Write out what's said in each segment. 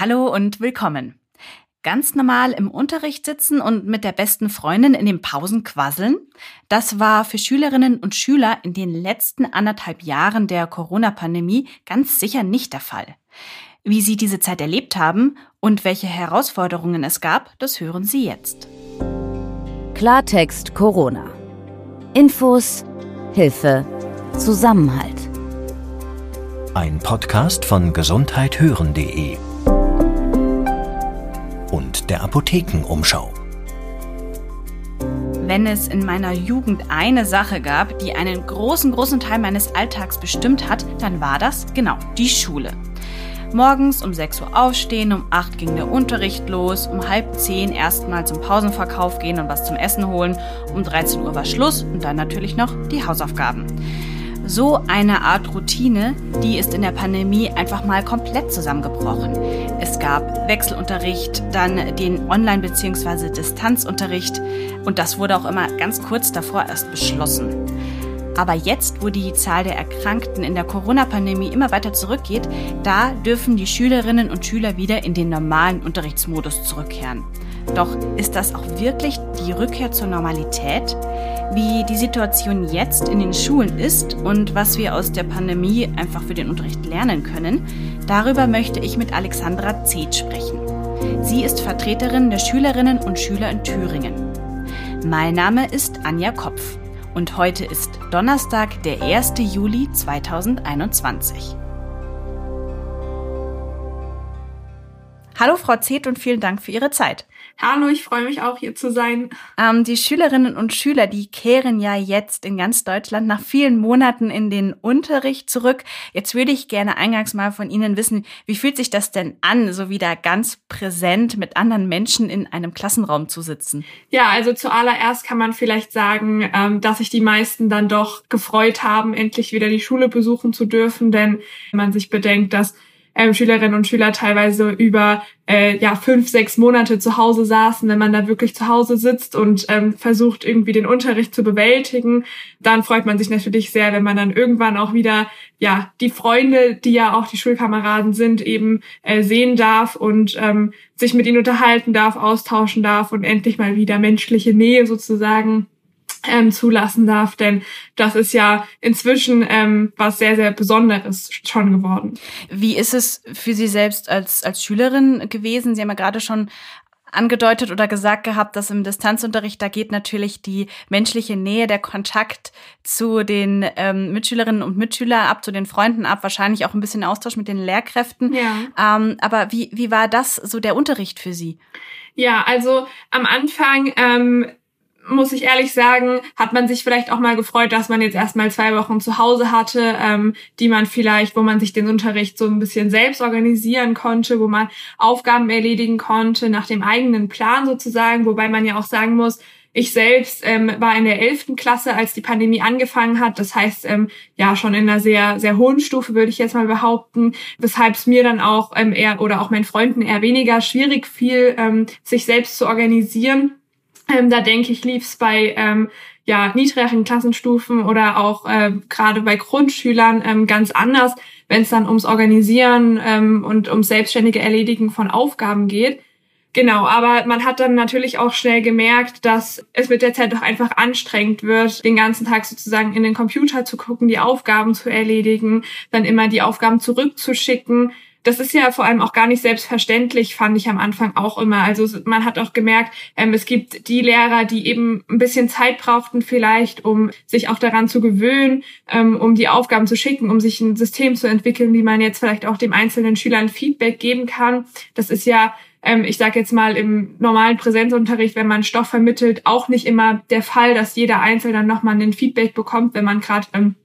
Hallo und willkommen. Ganz normal im Unterricht sitzen und mit der besten Freundin in den Pausen quasseln, das war für Schülerinnen und Schüler in den letzten anderthalb Jahren der Corona-Pandemie ganz sicher nicht der Fall. Wie Sie diese Zeit erlebt haben und welche Herausforderungen es gab, das hören Sie jetzt. Klartext Corona. Infos, Hilfe, Zusammenhalt. Ein Podcast von gesundheithören.de und der Apothekenumschau. Wenn es in meiner Jugend eine Sache gab, die einen großen, großen Teil meines Alltags bestimmt hat, dann war das genau die Schule. Morgens um 6 Uhr aufstehen, um 8 ging der Unterricht los, um halb 10 erstmal zum Pausenverkauf gehen und was zum Essen holen, um 13 Uhr war Schluss und dann natürlich noch die Hausaufgaben. So eine Art Routine, die ist in der Pandemie einfach mal komplett zusammengebrochen. Es gab Wechselunterricht, dann den Online- bzw. Distanzunterricht und das wurde auch immer ganz kurz davor erst beschlossen. Aber jetzt, wo die Zahl der Erkrankten in der Corona-Pandemie immer weiter zurückgeht, da dürfen die Schülerinnen und Schüler wieder in den normalen Unterrichtsmodus zurückkehren. Doch ist das auch wirklich die Rückkehr zur Normalität? Wie die Situation jetzt in den Schulen ist und was wir aus der Pandemie einfach für den Unterricht lernen können, darüber möchte ich mit Alexandra Zeth sprechen. Sie ist Vertreterin der Schülerinnen und Schüler in Thüringen. Mein Name ist Anja Kopf und heute ist Donnerstag, der 1. Juli 2021. Hallo Frau Zeth und vielen Dank für Ihre Zeit. Hallo, ich freue mich auch hier zu sein. Ähm, die Schülerinnen und Schüler, die kehren ja jetzt in ganz Deutschland nach vielen Monaten in den Unterricht zurück. Jetzt würde ich gerne eingangs mal von Ihnen wissen, wie fühlt sich das denn an, so wieder ganz präsent mit anderen Menschen in einem Klassenraum zu sitzen? Ja, also zuallererst kann man vielleicht sagen, ähm, dass sich die meisten dann doch gefreut haben, endlich wieder die Schule besuchen zu dürfen, denn wenn man sich bedenkt, dass ähm, Schülerinnen und Schüler teilweise über äh, ja fünf, sechs Monate zu Hause saßen, wenn man da wirklich zu Hause sitzt und ähm, versucht irgendwie den Unterricht zu bewältigen, dann freut man sich natürlich sehr, wenn man dann irgendwann auch wieder ja die Freunde, die ja auch die Schulkameraden sind, eben äh, sehen darf und ähm, sich mit ihnen unterhalten darf, austauschen darf und endlich mal wieder menschliche Nähe sozusagen ähm, zulassen darf, denn das ist ja inzwischen ähm, was sehr, sehr Besonderes schon geworden. Wie ist es für Sie selbst als, als Schülerin gewesen? Sie haben ja gerade schon angedeutet oder gesagt gehabt, dass im Distanzunterricht, da geht natürlich die menschliche Nähe, der Kontakt zu den ähm, Mitschülerinnen und Mitschülern ab, zu den Freunden ab, wahrscheinlich auch ein bisschen Austausch mit den Lehrkräften. Ja. Ähm, aber wie, wie war das so der Unterricht für Sie? Ja, also am Anfang ähm, muss ich ehrlich sagen, hat man sich vielleicht auch mal gefreut, dass man jetzt erstmal zwei Wochen zu Hause hatte, ähm, die man vielleicht, wo man sich den Unterricht so ein bisschen selbst organisieren konnte, wo man Aufgaben erledigen konnte nach dem eigenen Plan sozusagen, wobei man ja auch sagen muss, ich selbst ähm, war in der elften Klasse, als die Pandemie angefangen hat. Das heißt, ähm, ja, schon in einer sehr, sehr hohen Stufe, würde ich jetzt mal behaupten, weshalb es mir dann auch ähm, eher oder auch meinen Freunden eher weniger schwierig fiel, ähm, sich selbst zu organisieren. Ähm, da denke ich, lief bei ähm, ja, niedrigeren Klassenstufen oder auch äh, gerade bei Grundschülern ähm, ganz anders, wenn es dann ums Organisieren ähm, und ums selbstständige Erledigen von Aufgaben geht. Genau, aber man hat dann natürlich auch schnell gemerkt, dass es mit der Zeit doch einfach anstrengend wird, den ganzen Tag sozusagen in den Computer zu gucken, die Aufgaben zu erledigen, dann immer die Aufgaben zurückzuschicken das ist ja vor allem auch gar nicht selbstverständlich, fand ich am Anfang auch immer. Also man hat auch gemerkt, ähm, es gibt die Lehrer, die eben ein bisschen Zeit brauchten vielleicht, um sich auch daran zu gewöhnen, ähm, um die Aufgaben zu schicken, um sich ein System zu entwickeln, wie man jetzt vielleicht auch dem einzelnen Schülern Feedback geben kann. Das ist ja ähm, ich sage jetzt mal im normalen Präsenzunterricht, wenn man Stoff vermittelt, auch nicht immer der Fall, dass jeder Einzelne dann nochmal ein Feedback bekommt, wenn man gerade ähm,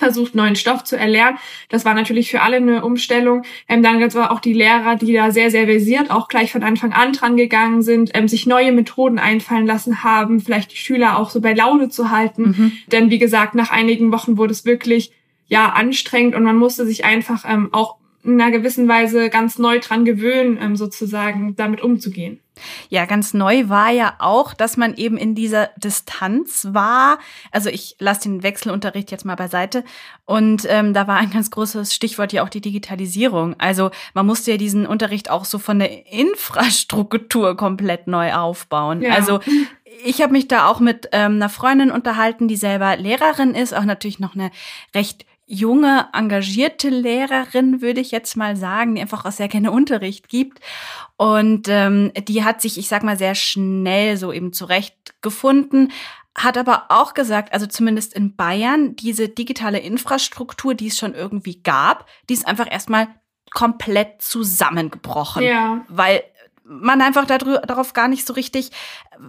versucht, neuen Stoff zu erlernen. Das war natürlich für alle eine Umstellung. Ähm, dann gab es auch die Lehrer, die da sehr, sehr versiert auch gleich von Anfang an dran gegangen sind, ähm, sich neue Methoden einfallen lassen haben, vielleicht die Schüler auch so bei Laune zu halten. Mhm. Denn wie gesagt, nach einigen Wochen wurde es wirklich ja anstrengend und man musste sich einfach ähm, auch in einer gewissen Weise ganz neu dran gewöhnen, ähm, sozusagen damit umzugehen. Ja, ganz neu war ja auch, dass man eben in dieser Distanz war. Also ich lasse den Wechselunterricht jetzt mal beiseite. Und ähm, da war ein ganz großes Stichwort ja auch die Digitalisierung. Also man musste ja diesen Unterricht auch so von der Infrastruktur komplett neu aufbauen. Ja. Also ich habe mich da auch mit ähm, einer Freundin unterhalten, die selber Lehrerin ist, auch natürlich noch eine recht junge, engagierte Lehrerin, würde ich jetzt mal sagen, die einfach auch sehr gerne Unterricht gibt. Und ähm, die hat sich, ich sag mal, sehr schnell so eben zurechtgefunden, hat aber auch gesagt, also zumindest in Bayern, diese digitale Infrastruktur, die es schon irgendwie gab, die ist einfach erstmal komplett zusammengebrochen. Ja. Weil man einfach darauf gar nicht so richtig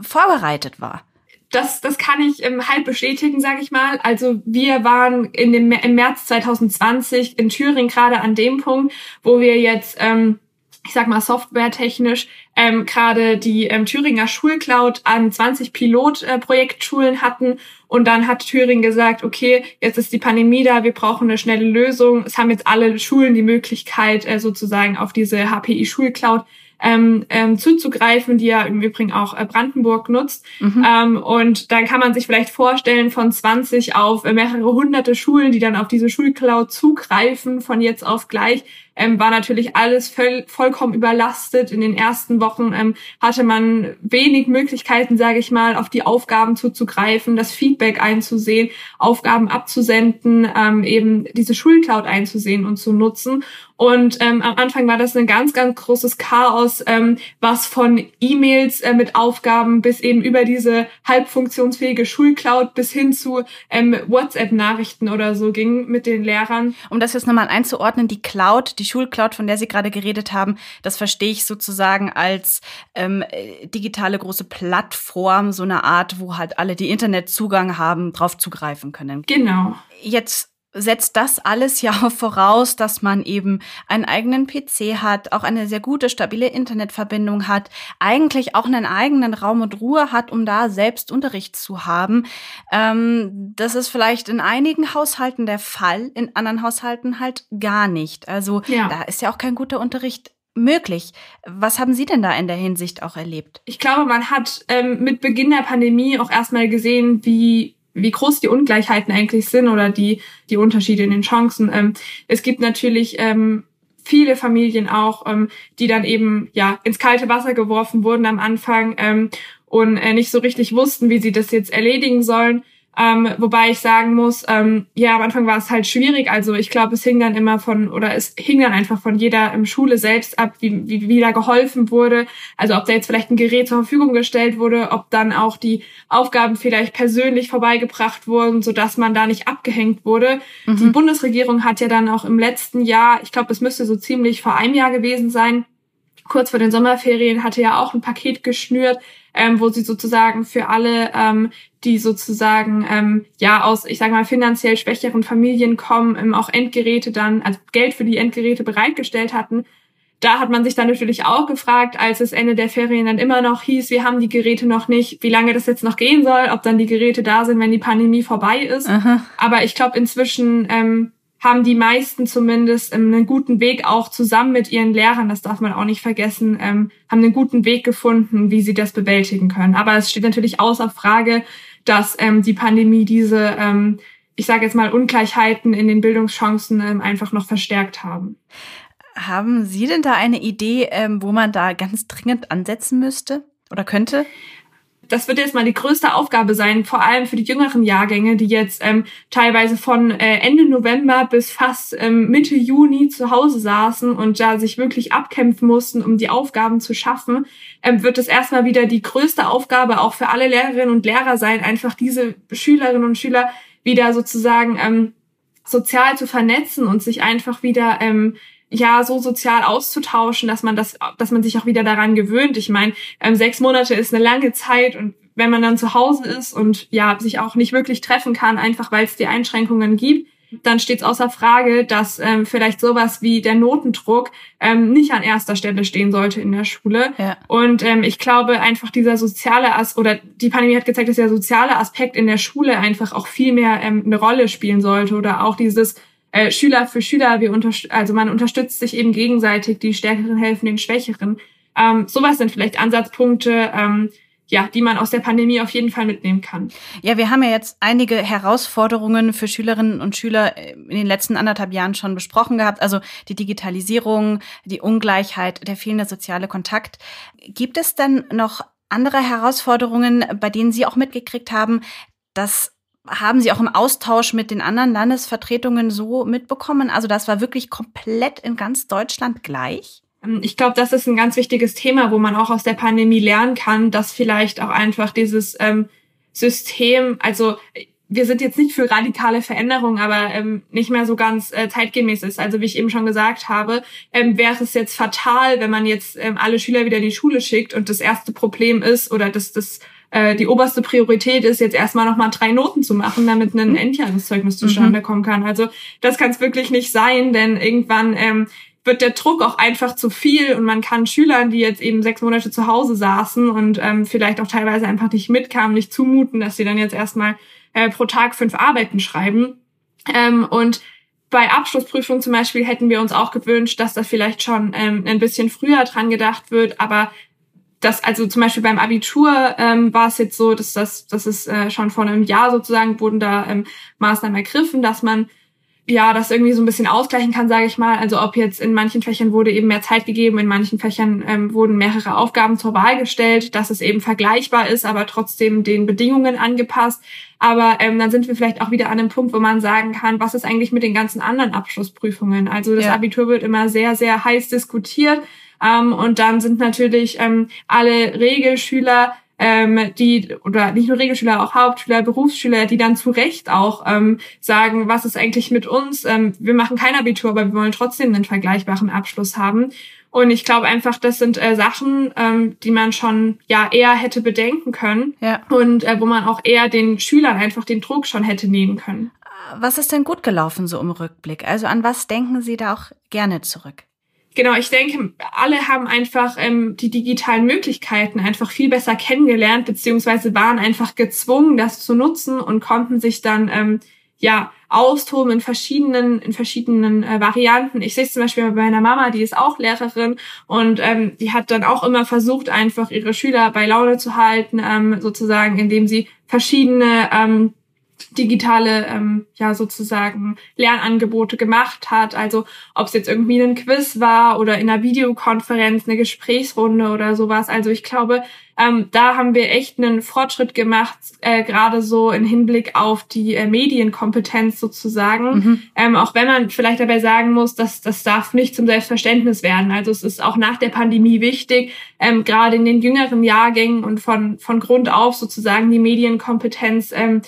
vorbereitet war das, das kann ich ähm, halb bestätigen, sage ich mal. Also wir waren in dem, im März 2020 in Thüringen gerade an dem Punkt, wo wir jetzt, ähm, ich sag mal, softwaretechnisch ähm, gerade die ähm, Thüringer Schulcloud an 20 Pilotprojektschulen äh, hatten. Und dann hat Thüringen gesagt, okay, jetzt ist die Pandemie da, wir brauchen eine schnelle Lösung. Es haben jetzt alle Schulen die Möglichkeit, äh, sozusagen auf diese HPI Schulcloud ähm, ähm, zuzugreifen, die ja im Übrigen auch äh, Brandenburg nutzt. Mhm. Ähm, und dann kann man sich vielleicht vorstellen, von 20 auf äh, mehrere hunderte Schulen, die dann auf diese Schulcloud zugreifen, von jetzt auf gleich ähm, war natürlich alles voll, vollkommen überlastet. In den ersten Wochen ähm, hatte man wenig Möglichkeiten, sage ich mal, auf die Aufgaben zuzugreifen, das Feedback einzusehen, Aufgaben abzusenden, ähm, eben diese Schulcloud einzusehen und zu nutzen. Und ähm, am Anfang war das ein ganz, ganz großes Chaos, ähm, was von E-Mails äh, mit Aufgaben bis eben über diese halb funktionsfähige Schulcloud bis hin zu ähm, WhatsApp-Nachrichten oder so ging mit den Lehrern. Um das jetzt nochmal einzuordnen, die Cloud, die Schulcloud, von der Sie gerade geredet haben, das verstehe ich sozusagen als ähm, digitale große Plattform, so eine Art, wo halt alle, die Internetzugang haben, drauf zugreifen können. Genau. Jetzt setzt das alles ja voraus, dass man eben einen eigenen PC hat, auch eine sehr gute, stabile Internetverbindung hat, eigentlich auch einen eigenen Raum und Ruhe hat, um da selbst Unterricht zu haben. Ähm, das ist vielleicht in einigen Haushalten der Fall, in anderen Haushalten halt gar nicht. Also ja. da ist ja auch kein guter Unterricht möglich. Was haben Sie denn da in der Hinsicht auch erlebt? Ich glaube, man hat ähm, mit Beginn der Pandemie auch erstmal gesehen, wie wie groß die Ungleichheiten eigentlich sind oder die, die Unterschiede in den Chancen. Ähm, es gibt natürlich ähm, viele Familien auch, ähm, die dann eben ja ins kalte Wasser geworfen wurden am Anfang ähm, und äh, nicht so richtig wussten, wie sie das jetzt erledigen sollen. Ähm, wobei ich sagen muss, ähm, ja, am Anfang war es halt schwierig. Also ich glaube, es hing dann immer von, oder es hing dann einfach von jeder ähm, Schule selbst ab, wie, wie, wie da geholfen wurde. Also ob da jetzt vielleicht ein Gerät zur Verfügung gestellt wurde, ob dann auch die Aufgaben vielleicht persönlich vorbeigebracht wurden, sodass man da nicht abgehängt wurde. Mhm. Die Bundesregierung hat ja dann auch im letzten Jahr, ich glaube, es müsste so ziemlich vor einem Jahr gewesen sein, kurz vor den Sommerferien hatte ja auch ein Paket geschnürt, ähm, wo sie sozusagen für alle, ähm, die sozusagen ähm, ja aus, ich sage mal, finanziell schwächeren Familien kommen, ähm, auch Endgeräte dann, also Geld für die Endgeräte bereitgestellt hatten. Da hat man sich dann natürlich auch gefragt, als es Ende der Ferien dann immer noch hieß, wir haben die Geräte noch nicht, wie lange das jetzt noch gehen soll, ob dann die Geräte da sind, wenn die Pandemie vorbei ist. Aha. Aber ich glaube, inzwischen ähm, haben die meisten zumindest ähm, einen guten Weg auch zusammen mit ihren Lehrern, das darf man auch nicht vergessen, ähm, haben einen guten Weg gefunden, wie sie das bewältigen können. Aber es steht natürlich außer Frage, dass ähm, die Pandemie diese, ähm, ich sage jetzt mal, Ungleichheiten in den Bildungschancen ähm, einfach noch verstärkt haben. Haben Sie denn da eine Idee, ähm, wo man da ganz dringend ansetzen müsste oder könnte? Das wird jetzt mal die größte Aufgabe sein, vor allem für die jüngeren Jahrgänge, die jetzt ähm, teilweise von äh, Ende November bis fast ähm, Mitte Juni zu Hause saßen und da sich wirklich abkämpfen mussten, um die Aufgaben zu schaffen, ähm, wird es erstmal wieder die größte Aufgabe auch für alle Lehrerinnen und Lehrer sein, einfach diese Schülerinnen und Schüler wieder sozusagen ähm, sozial zu vernetzen und sich einfach wieder ähm, ja so sozial auszutauschen, dass man das, dass man sich auch wieder daran gewöhnt. Ich meine, ähm, sechs Monate ist eine lange Zeit und wenn man dann zu Hause ist und ja sich auch nicht wirklich treffen kann, einfach weil es die Einschränkungen gibt, dann steht es außer Frage, dass ähm, vielleicht sowas wie der Notendruck ähm, nicht an erster Stelle stehen sollte in der Schule. Ja. Und ähm, ich glaube einfach dieser soziale As oder die Pandemie hat gezeigt, dass der soziale Aspekt in der Schule einfach auch viel mehr ähm, eine Rolle spielen sollte oder auch dieses äh, Schüler für Schüler, wir also man unterstützt sich eben gegenseitig, die Stärkeren helfen den Schwächeren. Ähm, sowas sind vielleicht Ansatzpunkte, ähm, ja, die man aus der Pandemie auf jeden Fall mitnehmen kann. Ja, wir haben ja jetzt einige Herausforderungen für Schülerinnen und Schüler äh, in den letzten anderthalb Jahren schon besprochen gehabt. Also die Digitalisierung, die Ungleichheit, der fehlende soziale Kontakt. Gibt es denn noch andere Herausforderungen, bei denen Sie auch mitgekriegt haben, dass haben Sie auch im Austausch mit den anderen Landesvertretungen so mitbekommen? Also das war wirklich komplett in ganz Deutschland gleich? Ähm, ich glaube, das ist ein ganz wichtiges Thema, wo man auch aus der Pandemie lernen kann, dass vielleicht auch einfach dieses ähm, System, also wir sind jetzt nicht für radikale Veränderungen, aber ähm, nicht mehr so ganz äh, zeitgemäß ist. Also wie ich eben schon gesagt habe, ähm, wäre es jetzt fatal, wenn man jetzt ähm, alle Schüler wieder in die Schule schickt und das erste Problem ist oder das, das äh, die oberste Priorität ist, jetzt erstmal nochmal drei Noten zu machen, damit ein Endjahreszeugnis zustande mhm. kommen kann. Also das kann es wirklich nicht sein, denn irgendwann ähm, wird der Druck auch einfach zu viel und man kann Schülern, die jetzt eben sechs Monate zu Hause saßen und ähm, vielleicht auch teilweise einfach nicht mitkamen, nicht zumuten, dass sie dann jetzt erstmal äh, pro Tag fünf Arbeiten schreiben. Ähm, und bei Abschlussprüfungen zum Beispiel hätten wir uns auch gewünscht, dass da vielleicht schon ähm, ein bisschen früher dran gedacht wird, aber das, also zum Beispiel beim Abitur ähm, war es jetzt so, dass das, das ist äh, schon vor einem Jahr sozusagen wurden da ähm, Maßnahmen ergriffen, dass man ja, das irgendwie so ein bisschen ausgleichen kann, sage ich mal. Also ob jetzt in manchen Fächern wurde eben mehr Zeit gegeben, in manchen Fächern ähm, wurden mehrere Aufgaben zur Wahl gestellt, dass es eben vergleichbar ist, aber trotzdem den Bedingungen angepasst. Aber ähm, dann sind wir vielleicht auch wieder an einem Punkt, wo man sagen kann, was ist eigentlich mit den ganzen anderen Abschlussprüfungen? Also das ja. Abitur wird immer sehr, sehr heiß diskutiert. Ähm, und dann sind natürlich ähm, alle Regelschüler ähm, die, oder nicht nur Regelschüler, auch Hauptschüler, Berufsschüler, die dann zu Recht auch ähm, sagen, was ist eigentlich mit uns? Ähm, wir machen kein Abitur, aber wir wollen trotzdem einen vergleichbaren Abschluss haben. Und ich glaube einfach, das sind äh, Sachen, ähm, die man schon ja eher hätte bedenken können ja. und äh, wo man auch eher den Schülern einfach den Druck schon hätte nehmen können. Was ist denn gut gelaufen so im Rückblick? Also an was denken Sie da auch gerne zurück? Genau, ich denke, alle haben einfach ähm, die digitalen Möglichkeiten einfach viel besser kennengelernt, beziehungsweise waren einfach gezwungen, das zu nutzen und konnten sich dann ähm, ja austoben in verschiedenen in verschiedenen äh, Varianten. Ich sehe es zum Beispiel bei meiner Mama, die ist auch Lehrerin und ähm, die hat dann auch immer versucht, einfach ihre Schüler bei Laune zu halten, ähm, sozusagen, indem sie verschiedene ähm, digitale, ähm, ja sozusagen Lernangebote gemacht hat. Also ob es jetzt irgendwie ein Quiz war oder in einer Videokonferenz, eine Gesprächsrunde oder sowas. Also ich glaube, ähm, da haben wir echt einen Fortschritt gemacht, äh, gerade so im Hinblick auf die äh, Medienkompetenz sozusagen. Mhm. Ähm, auch wenn man vielleicht dabei sagen muss, dass das darf nicht zum Selbstverständnis werden. Also es ist auch nach der Pandemie wichtig, ähm, gerade in den jüngeren Jahrgängen und von von Grund auf sozusagen die Medienkompetenz ähm,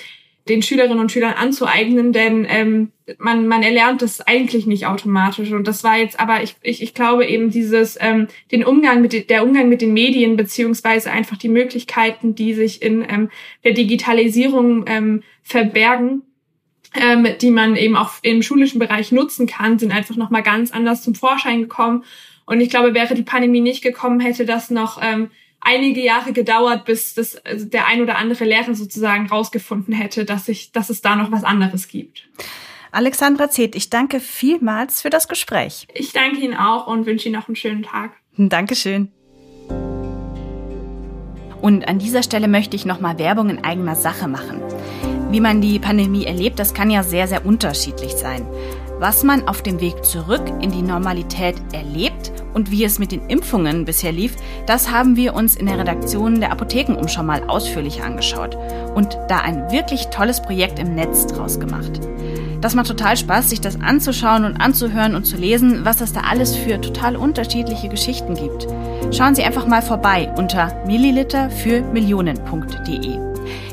den Schülerinnen und Schülern anzueignen, denn ähm, man, man erlernt das eigentlich nicht automatisch. Und das war jetzt aber, ich, ich, ich glaube eben dieses, ähm, den Umgang mit, der Umgang mit den Medien, beziehungsweise einfach die Möglichkeiten, die sich in ähm, der Digitalisierung ähm, verbergen, ähm, die man eben auch im schulischen Bereich nutzen kann, sind einfach nochmal ganz anders zum Vorschein gekommen. Und ich glaube, wäre die Pandemie nicht gekommen, hätte das noch ähm, einige Jahre gedauert, bis das, also der ein oder andere Lehrer sozusagen rausgefunden hätte, dass, ich, dass es da noch was anderes gibt. Alexandra Zeth, ich danke vielmals für das Gespräch. Ich danke Ihnen auch und wünsche Ihnen noch einen schönen Tag. Dankeschön. Und an dieser Stelle möchte ich nochmal Werbung in eigener Sache machen. Wie man die Pandemie erlebt, das kann ja sehr, sehr unterschiedlich sein. Was man auf dem Weg zurück in die Normalität erlebt und wie es mit den Impfungen bisher lief, das haben wir uns in der Redaktion der Apothekenumschau mal ausführlich angeschaut und da ein wirklich tolles Projekt im Netz draus gemacht. Das macht total Spaß, sich das anzuschauen und anzuhören und zu lesen, was es da alles für total unterschiedliche Geschichten gibt. Schauen Sie einfach mal vorbei unter milliliter für Millionen.de.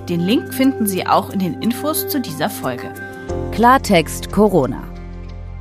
Den Link finden Sie auch in den Infos zu dieser Folge. Klartext Corona.